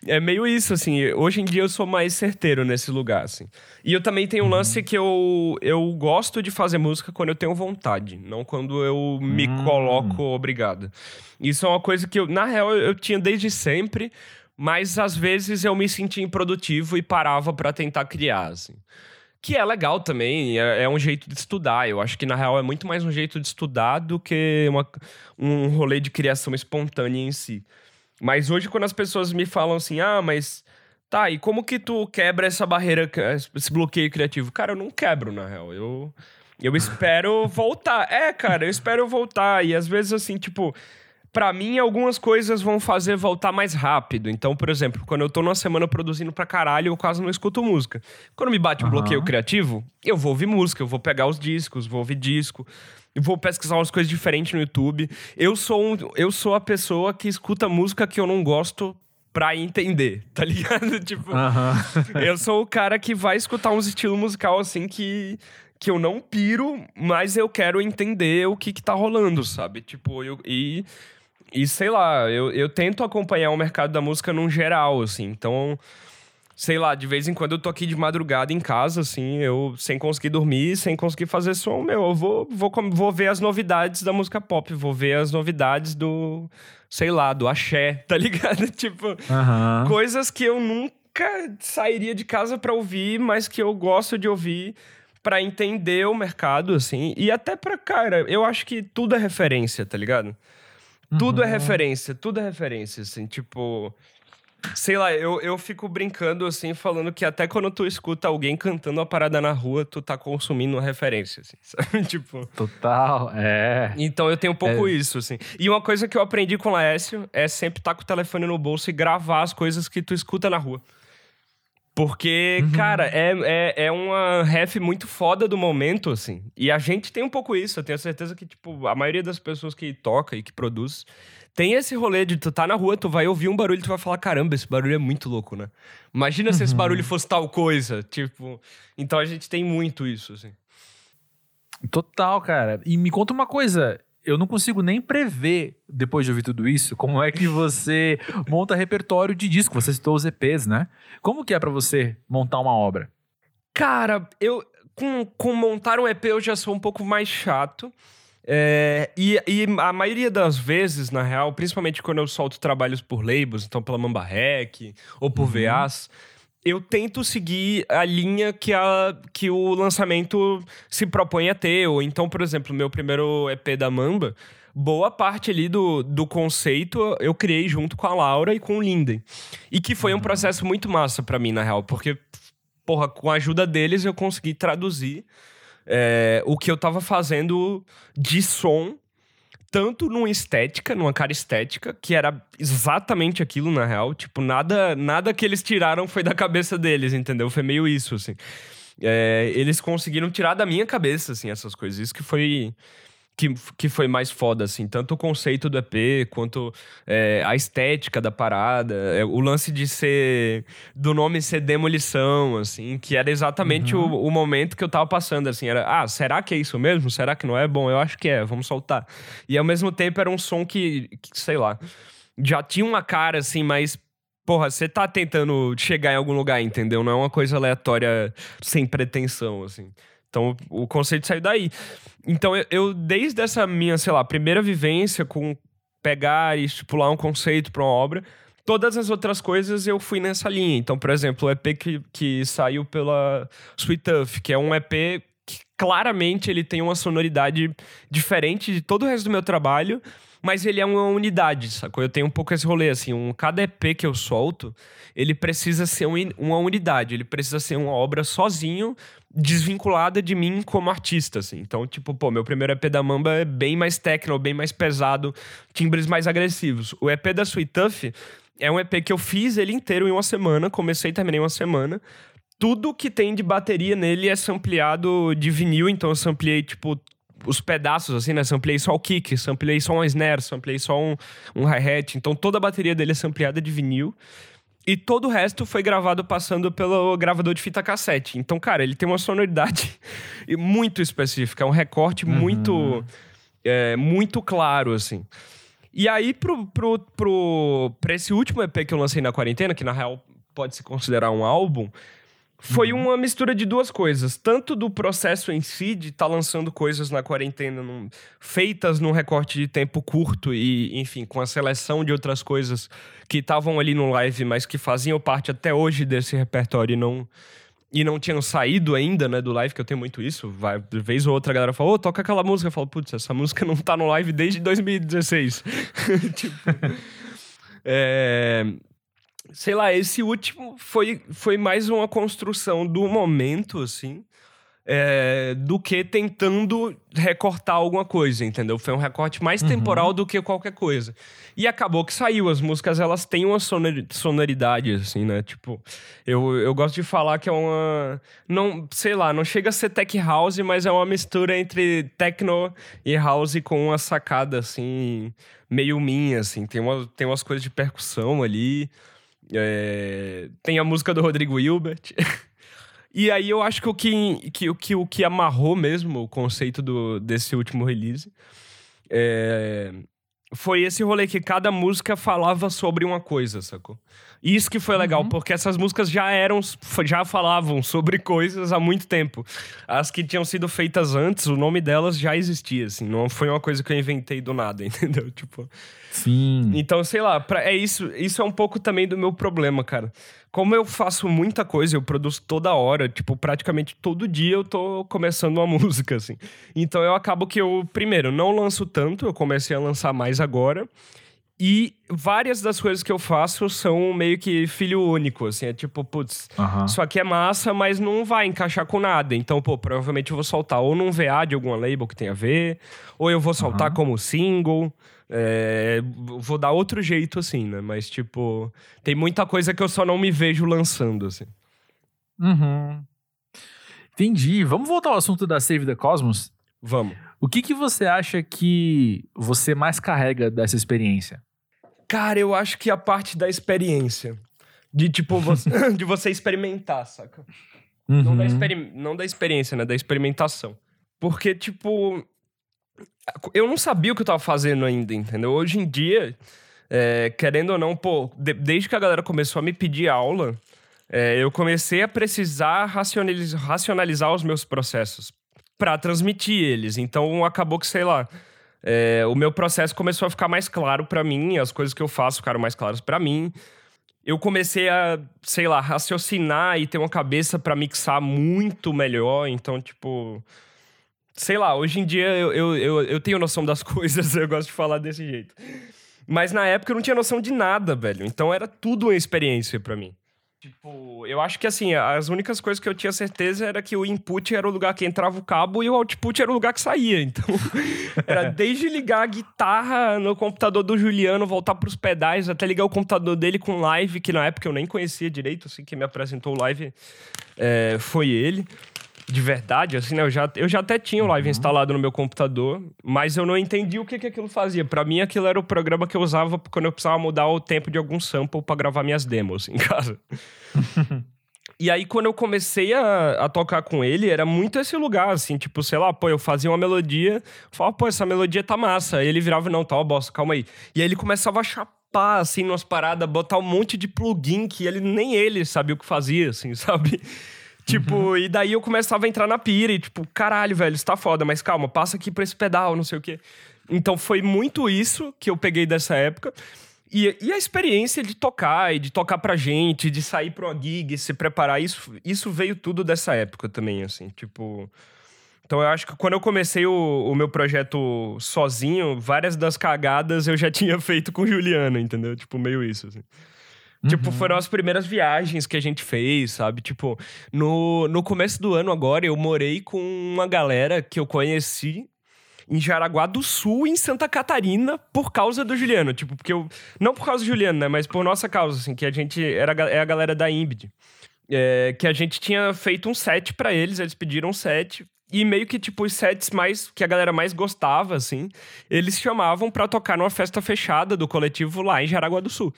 É meio isso, assim. Hoje em dia eu sou mais certeiro nesse lugar, assim. E eu também tenho um uhum. lance que eu, eu gosto de fazer música quando eu tenho vontade, não quando eu me hum. coloco obrigado. Isso é uma coisa que eu, na real, eu tinha desde sempre. Mas às vezes eu me sentia improdutivo e parava para tentar criar, assim. Que é legal também, é, é, um jeito de estudar. Eu acho que, na real, é muito mais um jeito de estudar do que uma, um rolê de criação espontânea em si. Mas hoje, quando as pessoas me falam assim, ah, mas tá, e como que tu quebra essa barreira, esse bloqueio criativo? Cara, eu não quebro, na real. Eu, eu espero voltar. É, cara, eu espero voltar. E às vezes, assim, tipo, Pra mim, algumas coisas vão fazer voltar mais rápido. Então, por exemplo, quando eu tô numa semana produzindo pra caralho, eu quase não escuto música. Quando me bate um Aham. bloqueio criativo, eu vou ouvir música, eu vou pegar os discos, vou ouvir disco. Eu vou pesquisar umas coisas diferentes no YouTube. Eu sou, um, eu sou a pessoa que escuta música que eu não gosto pra entender, tá ligado? tipo, eu sou o cara que vai escutar uns estilos musical assim que, que eu não piro, mas eu quero entender o que que tá rolando, sabe? Tipo, eu, e, e sei lá, eu, eu tento acompanhar o mercado da música num geral, assim. Então, sei lá, de vez em quando eu tô aqui de madrugada em casa, assim, eu sem conseguir dormir, sem conseguir fazer som, meu, eu vou, vou, vou ver as novidades da música pop, vou ver as novidades do, sei lá, do axé, tá ligado? tipo, coisas que eu nunca sairia de casa pra ouvir, mas que eu gosto de ouvir pra entender o mercado, assim. E até pra, cara, eu acho que tudo é referência, tá ligado? Tudo é Uhum. referência, tudo é referência, assim, tipo. Sei lá, eu, eu fico brincando assim, falando que até quando tu escuta alguém cantando uma parada na rua, tu tá consumindo uma referência, assim, sabe? tipo. Total, é. Então eu tenho um pouco É. isso, assim. E uma coisa que eu aprendi com o Laércio é sempre estar com o telefone no bolso e gravar as coisas que tu escuta na rua. Porque, Uhum. cara, é, é, é uma ref muito foda do momento, assim. E a gente tem um pouco isso. Eu tenho certeza que, tipo, a maioria das pessoas que toca e que produz tem esse rolê de tu tá na rua, tu vai ouvir um barulho e tu vai falar: caramba, esse barulho é muito louco, né? Imagina se Uhum. esse barulho fosse tal coisa. Tipo. Então a gente tem muito isso, assim. Total, cara. E me conta uma coisa. Eu não consigo nem prever, depois de ouvir tudo isso, como é que você monta repertório de disco. Você citou os EPs, né? Como que é pra você montar uma obra? Cara, eu com, com montar um EP eu já sou um pouco mais chato. É, e, e a maioria das vezes, na real, principalmente quando eu solto trabalhos por labels, então pela Mamba Rec ou por VAs, eu tento seguir a linha que, a, que o lançamento se propõe a ter. Ou então, por exemplo, meu primeiro EP da Mamba, boa parte ali do, do conceito eu criei junto com a Laura e com o Linden. E que foi um processo muito massa pra mim, na real, porque porra, com a ajuda deles eu consegui traduzir é, o que eu tava fazendo de som, tanto numa estética, numa cara estética, que era exatamente aquilo na real. Tipo, nada, nada que eles tiraram foi da cabeça deles, entendeu? Foi meio isso, assim. É, eles conseguiram tirar da minha cabeça, assim, essas coisas. Isso que foi. Que, que foi mais foda, assim. Tanto o conceito do EP, quanto é, a estética da parada. é, o lance de ser... Do nome ser demolição, assim. Que era exatamente o, o momento que eu tava passando, assim. Era, ah, será que é isso mesmo? Será que não é? Bom, eu acho que é. Vamos soltar. E ao mesmo tempo era um som que, que sei lá... Já tinha uma cara, assim, mais... Porra, você tá tentando chegar em algum lugar, entendeu? Não é uma coisa aleatória sem pretensão, assim. Então, o conceito saiu daí. Então, eu, eu, desde essa minha, sei lá, primeira vivência com pegar e estipular um conceito para uma obra, todas as outras coisas eu fui nessa linha. Então, por exemplo, o EP que, que saiu pela Sweet Tuff, que é um EP que claramente ele tem uma sonoridade diferente de todo o resto do meu trabalho, mas ele é uma unidade, sacou? Eu tenho um pouco esse rolê, assim, um, cada EP que eu solto, ele precisa ser um, uma unidade, ele precisa ser uma obra sozinho, desvinculada de mim como artista, assim. Então, tipo, pô, meu primeiro EP da Mamba é bem mais techno, bem mais pesado, timbres mais agressivos. O EP da Sweet Tuff é um EP que eu fiz ele inteiro em uma semana, comecei e terminei em uma semana. Tudo que tem de bateria nele é sampleado de vinil, então eu samplei, tipo, os pedaços, assim, né? Samplei só o kick, samplei só um snare, samplei só um, um hi-hat. Então toda a bateria dele é sampleada de vinil. E todo o resto foi gravado passando pelo gravador de fita cassete. Então, cara, ele tem uma sonoridade muito específica, é um recorte Uhum. muito, é, muito claro, assim. E aí, pro, pro, pro, pra esse último EP que eu lancei na quarentena, que na real pode se considerar um álbum, foi uma mistura de duas coisas. Tanto do processo em si, de estar lançando coisas na quarentena num- feitas num recorte de tempo curto e, enfim, com a seleção de outras coisas que estavam ali no live, mas que faziam parte até hoje desse repertório e não, e não tinham saído ainda, né, do live, que eu tenho muito isso. Vai, de vez ou outra a galera fala, ô, toca aquela música. Eu falo, putz, essa música não tá no live desde 2016. tipo... é sei lá, esse último foi, foi mais uma construção do momento, assim. é, do que tentando recortar alguma coisa, entendeu? Foi um recorte mais uhum. temporal do que qualquer coisa. E acabou que saiu. As músicas, elas têm uma sonoridade, assim, né? Tipo, eu, eu gosto de falar que é uma... Não, sei lá, não chega a ser tech house, mas é uma mistura entre techno e house com uma sacada, assim, meio minha, assim. Tem, uma, tem umas coisas de percussão ali. É... Tem a música do Rodrigo Hilbert. E aí eu acho que o que, que, que, o que amarrou mesmo o conceito do, desse último release é, foi esse rolê que cada música falava sobre uma coisa, sacou? E isso que foi legal, uhum. porque essas músicas já eram, já falavam sobre coisas há muito tempo. As que tinham sido feitas antes, o nome delas já existia, assim. Não foi uma coisa que eu inventei do nada, entendeu? Tipo. Sim. Então, sei lá, pra, é isso. Isso é um pouco também do meu problema, cara como eu faço muita coisa, eu produzo toda hora, tipo, praticamente todo dia eu tô começando uma música, assim. Então eu acabo que eu, primeiro, não lanço tanto, eu comecei a lançar mais agora. E várias das coisas que eu faço são meio que filho único, assim. É tipo, putz, uhum. isso aqui é massa, mas não vai encaixar com nada. Então, pô, provavelmente eu vou soltar ou num VA de alguma label que tem a ver, ou eu vou soltar uhum. como single. É, vou dar outro jeito, assim, né? Mas, tipo, tem muita coisa que eu só não me vejo lançando, assim. Uhum. Entendi. Vamos voltar ao assunto da Save the Cosmos? Vamos. O que, que você acha que você mais carrega dessa experiência? Cara, eu acho que a parte da experiência. De, tipo, você, de você experimentar, saca? Uhum. Não, da experi não da experiência, né? Da experimentação. Porque, tipo, eu não sabia o que eu tava fazendo ainda, entendeu? Hoje em dia, é, querendo ou não, pô, de, desde que a galera começou a me pedir aula, é, eu comecei a precisar racionalizar, racionalizar os meus processos para transmitir eles. Então acabou que, sei lá, é, o meu processo começou a ficar mais claro para mim, as coisas que eu faço ficaram mais claras para mim. Eu comecei a, sei lá, raciocinar e ter uma cabeça para mixar muito melhor. Então, tipo, sei lá, hoje em dia eu, eu, eu, eu, tenho noção das coisas, eu gosto de falar desse jeito. Mas na época eu não tinha noção de nada, velho. Então era tudo uma experiência para mim. Tipo, eu acho que assim, as únicas coisas que eu tinha certeza era que o input era o lugar que entrava o cabo e o output era o lugar que saía. Então, era desde ligar a guitarra no computador do Juliano, voltar pros pedais, até ligar o computador dele com live, que na época eu nem conhecia direito, assim, que me apresentou o live é, foi ele de verdade, assim, né? Eu já, eu já até tinha o Live uhum. instalado no meu computador, mas eu não entendi o que, que aquilo fazia. Para mim, aquilo era o programa que eu usava quando eu precisava mudar o tempo de algum sample para gravar minhas demos em casa. e aí, quando eu comecei a, a tocar com ele, era muito esse lugar, assim, tipo, sei lá, pô, eu fazia uma melodia, falava, pô, essa melodia tá massa. Aí ele virava, não, tá uma bosta, calma aí. E aí ele começava a chapar, assim, nas paradas, botar um monte de plugin que ele nem ele sabia o que fazia, assim, sabe? Tipo, uhum. e daí eu começava a entrar na pira e, tipo, caralho, velho, isso tá foda, mas calma, passa aqui pra esse pedal, não sei o quê. Então foi muito isso que eu peguei dessa época. E, e a experiência de tocar, e de tocar pra gente, de sair pra uma gig, se preparar, isso, isso veio tudo dessa época também, assim, tipo. Então eu acho que quando eu comecei o, o meu projeto sozinho, várias das cagadas eu já tinha feito com o Juliano, entendeu? Tipo, meio isso, assim. Tipo, uhum. foram as primeiras viagens que a gente fez, sabe? Tipo, no, no começo do ano agora, eu morei com uma galera que eu conheci em Jaraguá do Sul, em Santa Catarina, por causa do Juliano. Tipo, porque eu. Não por causa do Juliano, né? Mas por nossa causa, assim, que a gente. Era, é a galera da Imbid. É, que a gente tinha feito um set para eles, eles pediram um set. E meio que, tipo, os sets mais que a galera mais gostava, assim, eles chamavam para tocar numa festa fechada do coletivo lá em Jaraguá do Sul.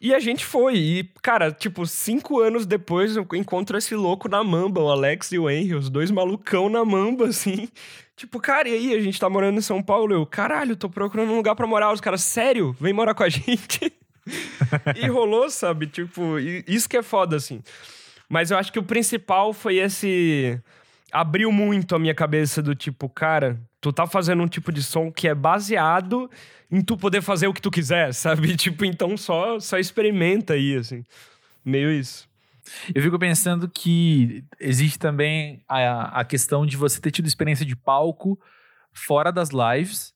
E a gente foi. E, cara, tipo, cinco anos depois eu encontro esse louco na mamba, o Alex e o Henry, os dois malucão na mamba, assim. Tipo, cara, e aí? A gente tá morando em São Paulo. Eu, caralho, tô procurando um lugar pra morar. Os caras, sério? Vem morar com a gente. e rolou, sabe? Tipo, isso que é foda, assim. Mas eu acho que o principal foi esse. Abriu muito a minha cabeça do tipo, cara, tu tá fazendo um tipo de som que é baseado em tu poder fazer o que tu quiser, sabe? Tipo, então só, só experimenta aí, assim. Meio isso. Eu fico pensando que existe também a, a questão de você ter tido experiência de palco fora das lives,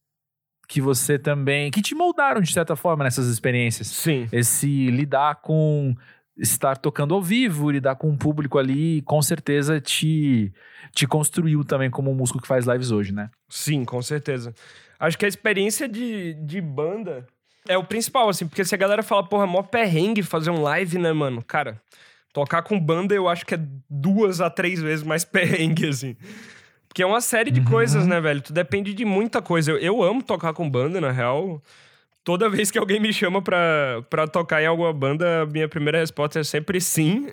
que você também. que te moldaram de certa forma nessas experiências. Sim. Esse lidar com estar tocando ao vivo, lidar com o público ali, com certeza te, te construiu também como um músico que faz lives hoje, né? Sim, com certeza. Acho que a experiência de, de banda é o principal, assim, porque se a galera fala, porra, mó perrengue fazer um live, né, mano? Cara, tocar com banda eu acho que é duas a três vezes mais perrengue, assim. Porque é uma série de uhum. coisas, né, velho? Tu depende de muita coisa. Eu, eu amo tocar com banda, na real toda vez que alguém me chama pra, pra tocar em alguma banda, minha primeira resposta é sempre sim.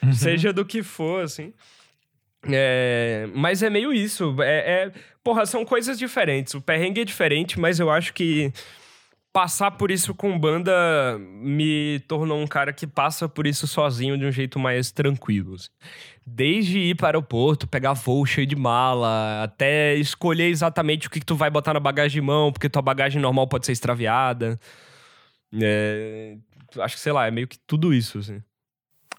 Uhum. Seja do que for, assim. É, mas é meio isso. É, é, porra, são coisas diferentes. O perrengue é diferente, mas eu acho que passar por isso com banda me tornou um cara que passa por isso sozinho de um jeito mais tranquilo. Assim. Desde ir para o aeroporto, pegar voo cheio de mala, até escolher exatamente o que, que tu vai botar na bagagem de mão, porque tua bagagem normal pode ser extraviada. É, acho que, sei lá, é meio que tudo isso, assim.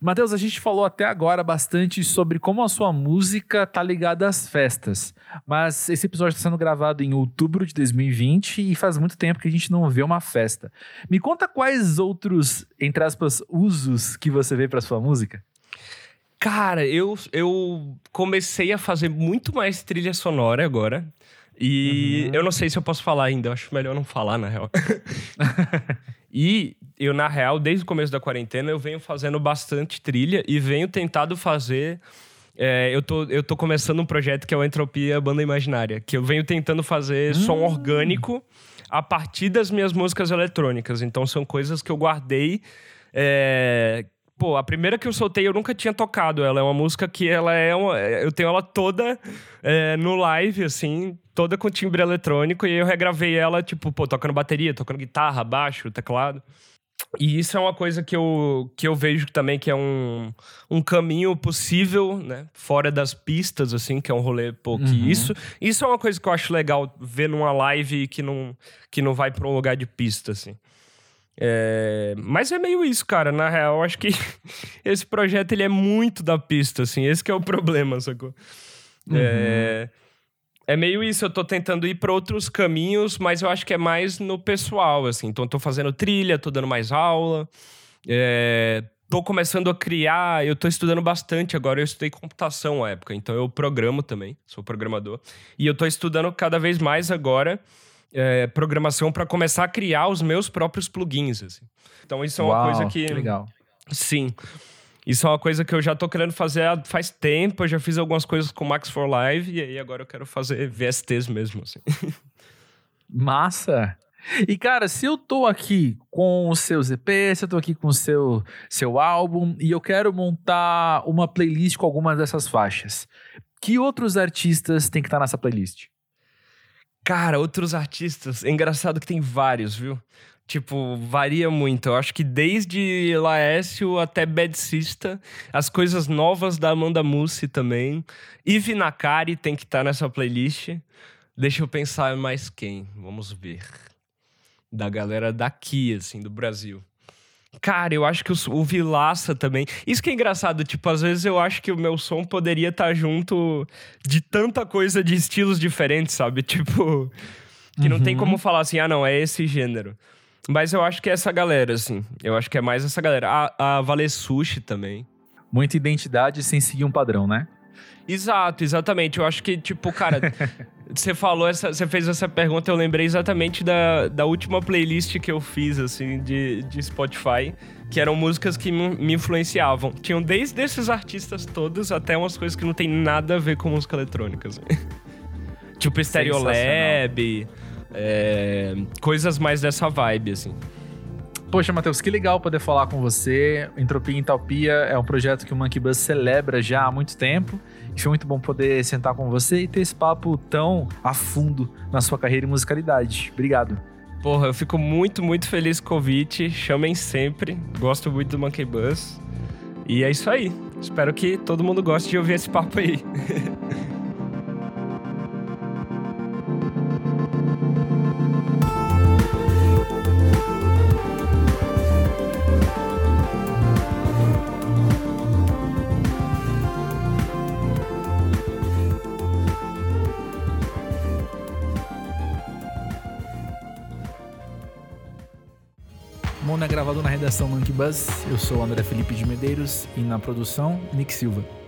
Matheus, a gente falou até agora bastante sobre como a sua música tá ligada às festas. Mas esse episódio está sendo gravado em outubro de 2020 e faz muito tempo que a gente não vê uma festa. Me conta quais outros, entre aspas, usos que você vê para sua música? Cara, eu, eu comecei a fazer muito mais trilha sonora agora. E uhum. eu não sei se eu posso falar ainda, eu acho melhor não falar, na real. e eu, na real, desde o começo da quarentena, eu venho fazendo bastante trilha e venho tentado fazer. É, eu, tô, eu tô começando um projeto que é o Entropia Banda Imaginária, que eu venho tentando fazer som hum. orgânico a partir das minhas músicas eletrônicas. Então são coisas que eu guardei. É, Pô, a primeira que eu soltei eu nunca tinha tocado. Ela é uma música que ela é uma, Eu tenho ela toda é, no live, assim, toda com timbre eletrônico. E eu regravei ela, tipo, pô, tocando bateria, tocando guitarra, baixo, teclado. E isso é uma coisa que eu, que eu vejo também que é um, um caminho possível, né? Fora das pistas, assim, que é um rolê, pô, que uhum. isso... Isso é uma coisa que eu acho legal ver numa live que não, que não vai pra um lugar de pista, assim. É, mas é meio isso, cara. Na real, acho que esse projeto ele é muito da pista, assim. Esse é o problema, sacou? Uhum. É, é meio isso. Eu tô tentando ir para outros caminhos, mas eu acho que é mais no pessoal, assim. Então, tô fazendo trilha, tô dando mais aula. É, tô começando a criar. Eu tô estudando bastante agora. Eu estudei computação à época, então eu programo também. Sou programador. E eu tô estudando cada vez mais agora é, programação para começar a criar os meus próprios plugins. Assim. Então isso é uma Uau, coisa que. Legal. Sim. Isso é uma coisa que eu já tô querendo fazer faz tempo. Eu já fiz algumas coisas com Max for Live e aí agora eu quero fazer VSTs mesmo. Assim. Massa! E cara, se eu tô aqui com o seu EP, se eu tô aqui com o seu, seu álbum e eu quero montar uma playlist com algumas dessas faixas, que outros artistas tem que estar tá nessa playlist? Cara, outros artistas. É engraçado que tem vários, viu? Tipo, varia muito. Eu acho que desde Laércio até Bad Sista, as coisas novas da Amanda Mussi também. Ivy Nakari tem que estar tá nessa playlist. Deixa eu pensar mais quem. Vamos ver. Da galera daqui, assim, do Brasil. Cara, eu acho que o, o Vilaça também. Isso que é engraçado, tipo, às vezes eu acho que o meu som poderia estar tá junto de tanta coisa de estilos diferentes, sabe? Tipo, que uhum. não tem como uhum. falar assim, ah, não, é esse gênero. Mas eu acho que é essa galera, assim. Eu acho que é mais essa galera. A, a Vale Sushi também. Muita identidade sem seguir um padrão, né? Exato, exatamente. Eu acho que, tipo, cara, você falou essa. Você fez essa pergunta, eu lembrei exatamente da, da última playlist que eu fiz, assim, de, de Spotify, que eram músicas que me influenciavam. Tinham desde esses artistas todos até umas coisas que não tem nada a ver com música eletrônica. Assim. tipo Stereolab, é, coisas mais dessa vibe, assim. Poxa, Matheus, que legal poder falar com você. Entropia e Entalpia é um projeto que o Monkey Bus celebra já há muito tempo. E foi muito bom poder sentar com você e ter esse papo tão a fundo na sua carreira e musicalidade. Obrigado. Porra, eu fico muito, muito feliz com o convite. Chamem sempre. Gosto muito do Monkey Bus. E é isso aí. Espero que todo mundo goste de ouvir esse papo aí. gravado na redação Monkey Buzz. Eu sou o André Felipe de Medeiros e na produção, Nick Silva.